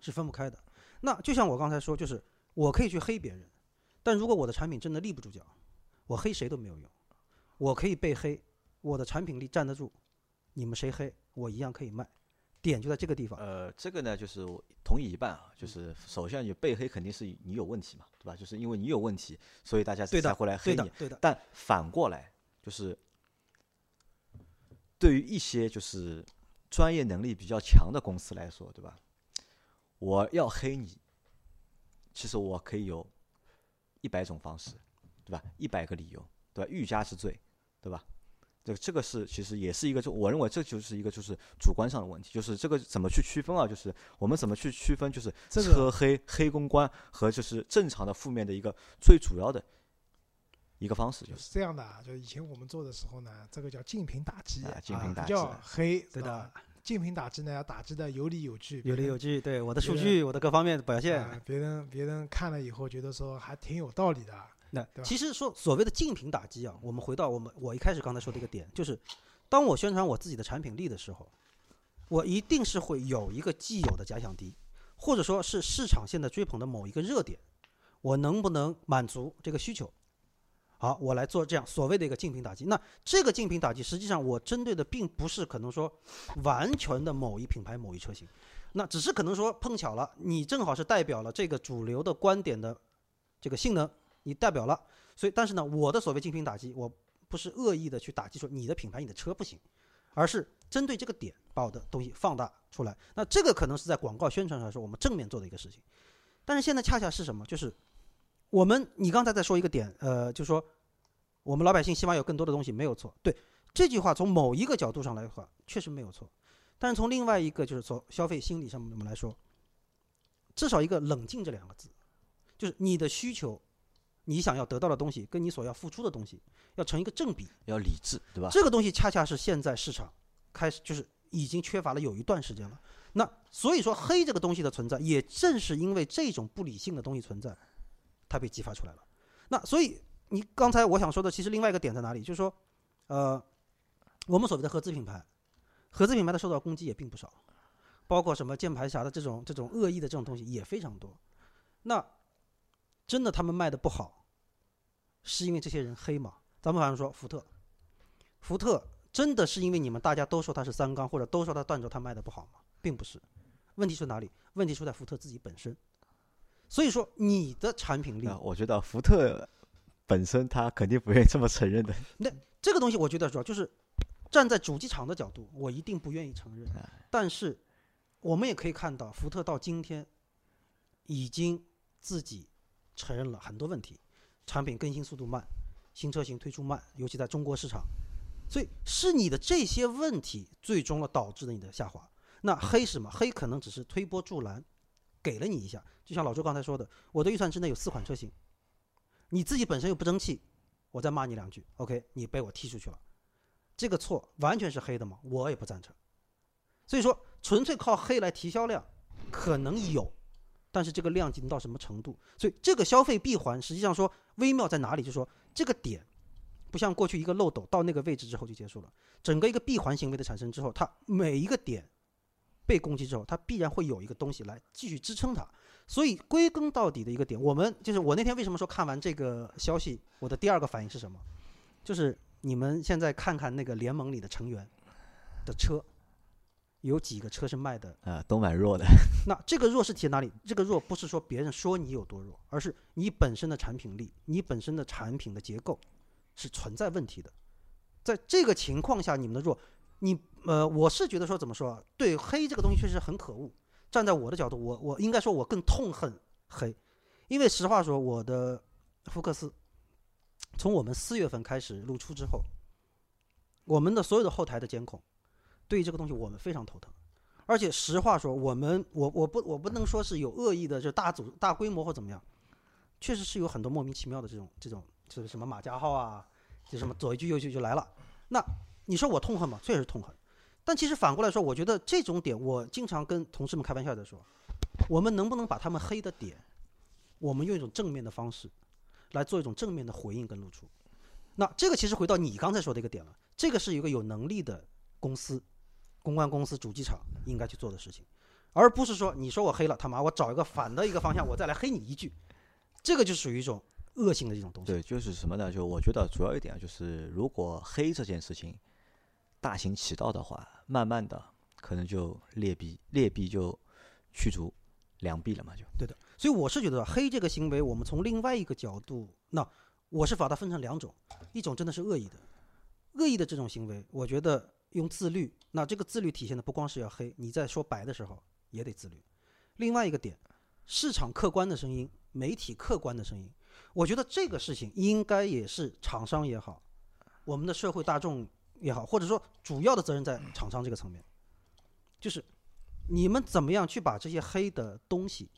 Speaker 3: 是分不开的。那就像我刚才说，就是我可以去黑别人，但如果我的产品真的立不住脚，我黑谁都没有用。我可以被黑，我的产品力站得住，你们谁黑，我一样可以卖。点就在这个地方。
Speaker 1: 呃，这个呢，就是我同意一半啊，就是首先你被黑肯定是你有问题嘛，对吧？就是因为你有问题，所以大家才会来黑你。，
Speaker 3: 对的对的，
Speaker 1: 但反过来，就是对于一些就是专业能力比较强的公司来说，对吧？我要黑你，其实我可以有一百种方式，对吧？一百个理由，对吧？欲加之罪，对吧？这个这个是其实也是一个，就我认为这就是一个就是主观上的问题，就是这个怎么去区分啊？就是我们怎么去区分，就是
Speaker 2: 这个
Speaker 1: 车黑、黑公关和就是正常的负面的一个最主要的一个方式，就是
Speaker 2: 是这样的啊，就以前我们做的时候呢，这个叫竞品打击，
Speaker 1: 啊竞品打击
Speaker 2: 不叫黑，
Speaker 3: 对的。
Speaker 2: 竞品打击呢，要打击的有理有据，
Speaker 3: 有理有据，对我的数据，我的各方面的表现。
Speaker 2: 啊，别人别人看了以后觉得说还挺有道理的，
Speaker 3: 那其实说所谓的竞品打击啊，我们回到我们我一开始刚才说的一个点，就是当我宣传我自己的产品力的时候，我一定是会有一个既有的假想敌，或者说是市场现在追捧的某一个热点，我能不能满足这个需求？好，我来做这样所谓的一个竞品打击。那这个竞品打击，实际上我针对的并不是可能说完全的某一品牌、某一车型，那只是可能说碰巧了，你正好是代表了这个主流的观点的这个性能，你代表了。所以，但是呢，我的所谓竞品打击，我不是恶意的去打击说你的品牌、你的车不行，而是针对这个点把我的东西放大出来。那这个可能是在广告宣传上说我们正面做的一个事情，但是现在恰恰是什么？就是我们你刚才在说一个点，呃，就说我们老百姓希望有更多的东西，没有错。对这句话，从某一个角度上来话，确实没有错。但是从另外一个就是从消费心理上面我们来说，至少一个冷静这两个字，就是你的需求，你想要得到的东西，跟你所要付出的东西要成一个正比。
Speaker 1: 要理智，对吧？
Speaker 3: 这个东西恰恰是现在市场开始就是已经缺乏了有一段时间了。那所以说黑这个东西的存在，也正是因为这种不理性的东西存在，它被激发出来了。那所以你刚才我想说的，其实另外一个点在哪里？就是说，呃，我们所谓的合资品牌，合资品牌的受到攻击也并不少，包括什么键盘侠的这种这种恶意的这种东西也非常多。那真的他们卖的不好，是因为这些人黑吗？咱们反正说福特，福特真的是因为你们大家都说它是三缸，或者都说它断轴，它卖的不好吗？并不是，问题出哪里？问题出在福特自己本身。所以说，你的产品力
Speaker 1: 啊，我觉得福特本身他肯定不愿意这么承认的。
Speaker 3: 那这个东西，我觉得主要就是站在主机厂的角度，我一定不愿意承认。但是我们也可以看到，福特到今天已经自己承认了很多问题，产品更新速度慢，新车型推出慢，尤其在中国市场。所以是你的这些问题，最终了导致了你的下滑。那黑什么？黑可能只是推波助澜，给了你一下。就像老周刚才说的，我的预算之内有四款车型，你自己本身又不争气，我再骂你两句，OK，你被我踢出去了，这个错完全是黑的吗？我也不赞成。所以说，纯粹靠黑来提销量，可能有，但是这个量级到什么程度？所以这个消费闭环实际上说微妙在哪里？就是说这个点，不像过去一个漏斗到那个位置之后就结束了，整个一个闭环行为的产生之后，它每一个点。被攻击之后，它必然会有一个东西来继续支撑它。所以归根到底的一个点，我们就是我那天为什么说看完这个消息，我的第二个反应是什么？就是你们现在看看那个联盟里的成员的车，有几个车是卖的
Speaker 1: 啊，都蛮弱的。[laughs]
Speaker 3: 那这个弱是体现哪里？这个弱不是说别人说你有多弱，而是你本身的产品力，你本身的产品的结构是存在问题的。在这个情况下，你们的弱。你呃，我是觉得说怎么说？对黑这个东西确实很可恶。站在我的角度，我我应该说我更痛恨黑，因为实话说，我的福克斯从我们四月份开始露出之后，我们的所有的后台的监控，对于这个东西我们非常头疼。而且实话说，我们我我不我不能说是有恶意的，就大组大规模或怎么样，确实是有很多莫名其妙的这种这种就是什么马甲号啊，就什么左一句右一句就来了。那你说我痛恨吗？确实痛恨，但其实反过来说，我觉得这种点，我经常跟同事们开玩笑的说，我们能不能把他们黑的点，我们用一种正面的方式，来做一种正面的回应跟露出。那这个其实回到你刚才说的一个点了，这个是一个有能力的公司、公关公司、主机厂应该去做的事情，而不是说你说我黑了，他妈我找一个反的一个方向，我再来黑你一句，这个就属于一种。恶性的这种东西，
Speaker 1: 对，就是什么呢？就我觉得主要一点就是，如果黑这件事情大行其道的话，慢慢的可能就劣币劣币就驱逐良币了嘛，就
Speaker 3: 对的。所以我是觉得黑这个行为，我们从另外一个角度，那我是把它分成两种，一种真的是恶意的，恶意的这种行为，我觉得用自律，那这个自律体现的不光是要黑，你在说白的时候也得自律。另外一个点，市场客观的声音，媒体客观的声音。我觉得这个事情应该也是厂商也好，我们的社会大众也好，或者说主要的责任在厂商这个层面，就是你们怎么样去把这些黑的东西，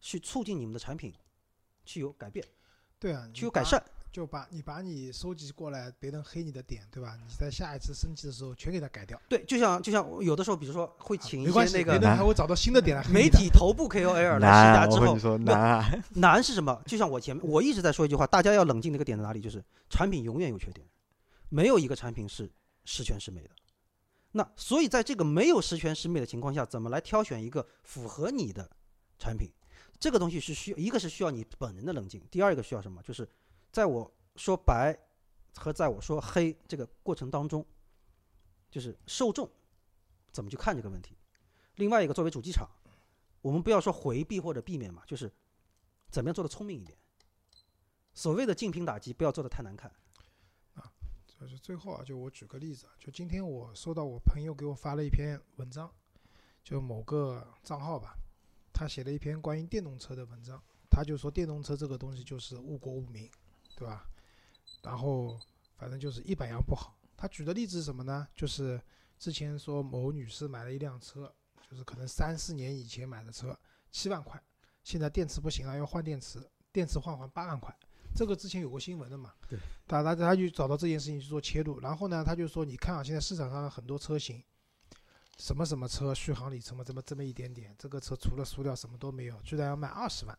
Speaker 3: 去促进你们的产品，去有改变，
Speaker 2: 对啊，
Speaker 3: 去有改善。
Speaker 2: 就把你把你收集过来别人黑你的点，对吧？你在下一次升级的时候全给他改掉。
Speaker 3: 对，就像就像有的时候，比如说会请一些那个，
Speaker 2: 别人还会找到新的点来。
Speaker 3: 媒体头部 KOL 来试驾之后，
Speaker 1: 难
Speaker 3: 难是什么？就像我前面我一直在说一句话，大家要冷静的一个点在哪里？就是产品永远有缺点，没有一个产品是十全十美的。那所以在这个没有十全十美的情况下，怎么来挑选一个符合你的产品？这个东西是需要一个是需要你本人的冷静，第二个需要什么？就是在我。说白和在我说黑这个过程当中，就是受众怎么去看这个问题。另外一个，作为主机厂，我们不要说回避或者避免嘛，就是怎么样做的聪明一点。所谓的竞品打击，不要做的太难看。
Speaker 2: 啊，就是最后啊，就我举个例子，就今天我收到我朋友给我发了一篇文章，就某个账号吧，他写了一篇关于电动车的文章。他就说电动车这个东西就是误国误民，对吧？然后反正就是一百样不好。他举的例子是什么呢？就是之前说某女士买了一辆车，就是可能三四年以前买的车，七万块，现在电池不行了，要换电池，电池换换八万块。这个之前有过新闻的嘛？
Speaker 3: 对。
Speaker 2: 他他他就找到这件事情去做切入，然后呢，他就说，你看啊，现在市场上很多车型，什么什么车续航里程么这么这么一点点，这个车除了塑料什么都没有，居然要卖二十万。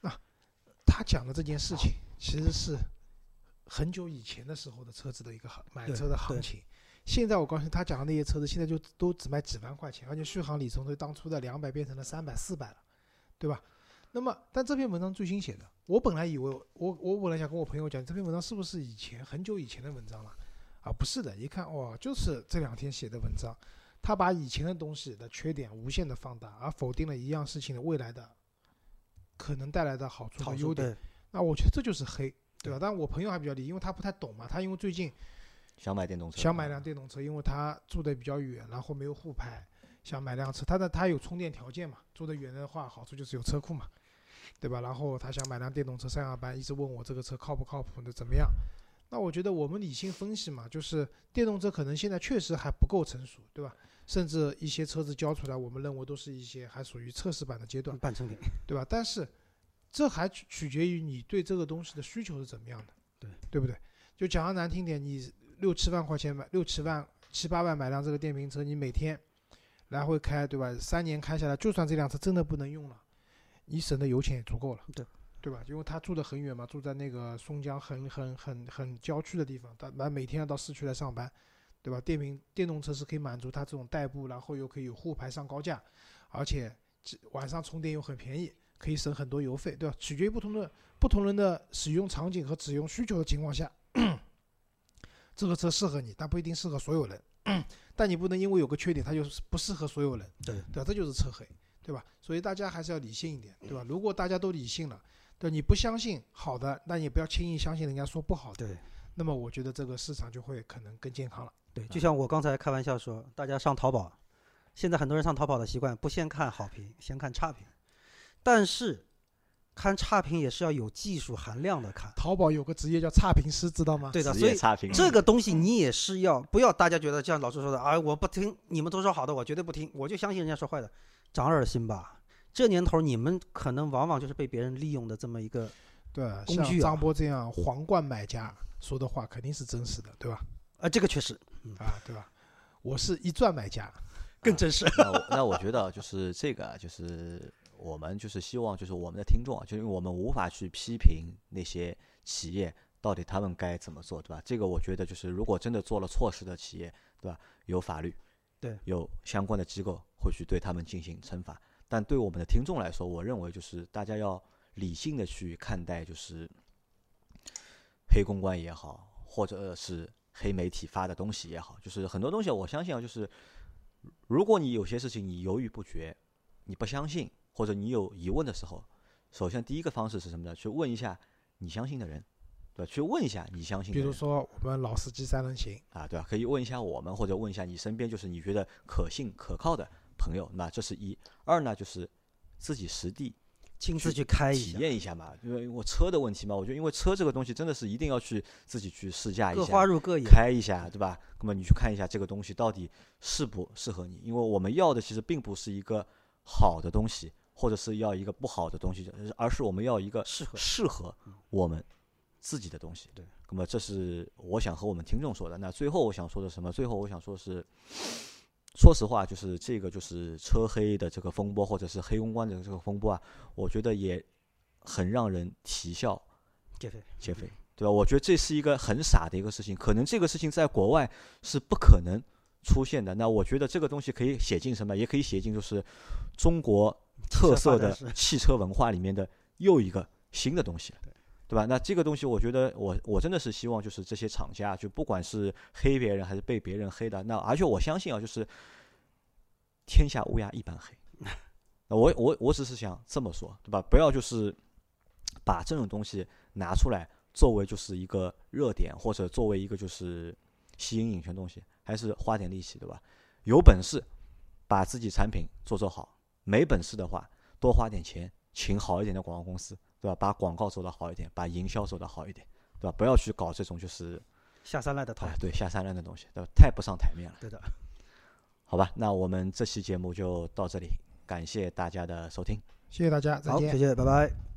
Speaker 2: 那他讲的这件事情，其实是很久以前的时候的车子的一个行买车的行情。现在我告诉你，他讲的那些车子，现在就都只卖几万块钱，而且续航里程从当初的两百变成了三百、四百了，对吧？那么，但这篇文章最新写的，我本来以为我我本来想跟我朋友讲，这篇文章是不是以前很久以前的文章了？啊，不是的，一看哦，就是这两天写的文章，他把以前的东西的缺点无限的放大，而否定了一样事情的未来的可能带来的好处和优点。那我觉得这就是黑，对吧？但我朋友还比较理，因为他不太懂嘛，他因为最近
Speaker 1: 想买电动车，
Speaker 2: 想买辆电动车，因为他住的比较远，然后没有沪牌，想买辆车。他的他有充电条件嘛，住得远的话，好处就是有车库嘛。对吧？然后他想买辆电动车上下班，一直问我这个车靠不靠谱的怎么样？那我觉得我们理性分析嘛，就是电动车可能现在确实还不够成熟，对吧？甚至一些车子交出来，我们认为都是一些还属于测试版的阶段，
Speaker 3: 半成品，
Speaker 2: 对吧？但是这还取取决于你对这个东西的需求是怎么样的，
Speaker 3: 对
Speaker 2: 对不对？就讲的难听点，你六七万块钱买六七万七八万买辆这个电瓶车，你每天来回开，对吧？三年开下来，就算这辆车真的不能用了。你省的油钱也足够了，
Speaker 3: 对，
Speaker 2: 对吧？因为他住的很远嘛，住在那个松江很很很很郊区的地方，他每每天要到市区来上班，对吧？电瓶电动车是可以满足他这种代步，然后又可以有沪牌上高架，而且晚上充电又很便宜，可以省很多油费，对吧？取决于不同的不同人的使用场景和使用需求的情况下，这个车适合你，但不一定适合所有人。[clears throat] 但你不能因为有个缺点，它就不适合所有人，
Speaker 3: 对
Speaker 2: 对吧？这就是车黑。对吧？所以大家还是要理性一点，对吧？如果大家都理性了，对，你不相信好的，那你不要轻易相信人家说不好的。
Speaker 3: 对。
Speaker 2: 那么我觉得这个市场就会可能更健康了。
Speaker 3: 对，就像我刚才开玩笑说，大家上淘宝，现在很多人上淘宝的习惯不先看好评，先看差评，但是看差评也是要有技术含量的看。
Speaker 2: 淘宝有个职业叫差评师，知道吗？
Speaker 3: 对的，所以这个东西你也是要不要大家觉得像老师说的啊，我不听你们都说好的，我绝对不听，我就相信人家说坏的。长耳心吧，这年头你们可能往往就是被别人利用的这么一个
Speaker 2: 对
Speaker 3: 工具
Speaker 2: 啊。张波这样皇冠买家说的话肯定是真实的，对吧？
Speaker 3: 啊，这个确实
Speaker 2: 啊，对吧？我是一钻买家，
Speaker 3: 更真实。
Speaker 1: 那 [laughs] 那我觉得就是这个，就是我们就是希望就是我们的听众啊，就是我们无法去批评那些企业到底他们该怎么做，对吧？这个我觉得就是如果真的做了错事的企业，对吧？有法律。
Speaker 3: 对，
Speaker 1: 有相关的机构会去对他们进行惩罚，但对我们的听众来说，我认为就是大家要理性的去看待，就是黑公关也好，或者是黑媒体发的东西也好，就是很多东西，我相信啊，就是如果你有些事情你犹豫不决，你不相信，或者你有疑问的时候，首先第一个方式是什么呢？去问一下你相信的人。对吧，去问一下你相信的人。
Speaker 2: 比如说我们老司机三人行
Speaker 1: 啊，对吧？可以问一下我们，或者问一下你身边就是你觉得可信可靠的朋友。那这是一。二呢，就是自己实地
Speaker 3: 亲自去开
Speaker 1: 体验一下嘛。因为我车的问题嘛，我觉得因为车这个东西真的是一定要去自己去试驾一下，
Speaker 3: 各花入各眼，
Speaker 1: 开一下，对吧？那么你去看一下这个东西到底适不适合你？因为我们要的其实并不是一个好的东西，或者是要一个不好的东西，而是我们要一个
Speaker 3: 适合
Speaker 1: 适合我们。自己的东西，
Speaker 3: 对，
Speaker 1: 那么这是我想和我们听众说的。那最后我想说的什么？最后我想说的是，说实话，就是这个就是车黑的这个风波，或者是黑公关的这个风波啊，我觉得也很让人啼笑
Speaker 3: 皆非，
Speaker 1: 皆非，对吧？我觉得这是一个很傻的一个事情，可能这个事情在国外是不可能出现的。那我觉得这个东西可以写进什么？也可以写进就是中国特色的汽车文化里面的又一个新的东西。对吧？那这个东西，我觉得我我真的是希望，就是这些厂家，就不管是黑别人还是被别人黑的，那而且我相信啊，就是天下乌鸦一般黑。[laughs] 那我我我只是想这么说，对吧？不要就是把这种东西拿出来作为就是一个热点，或者作为一个就是吸引眼球东西，还是花点力气，对吧？有本事把自己产品做做好，没本事的话，多花点钱请好一点的广告公司，对吧？把广告做得好一点，把营销做得好一点，对吧？不要去搞这种就是
Speaker 3: 下三滥的套路
Speaker 1: 哎，，对下三滥的东西，对吧？太不上台面了。
Speaker 3: 对的。
Speaker 1: 好吧，那我们这期节目就到这里，感谢大家的收听。
Speaker 2: 谢谢大家，再
Speaker 3: 好，
Speaker 2: 见
Speaker 3: 谢。谢，拜拜。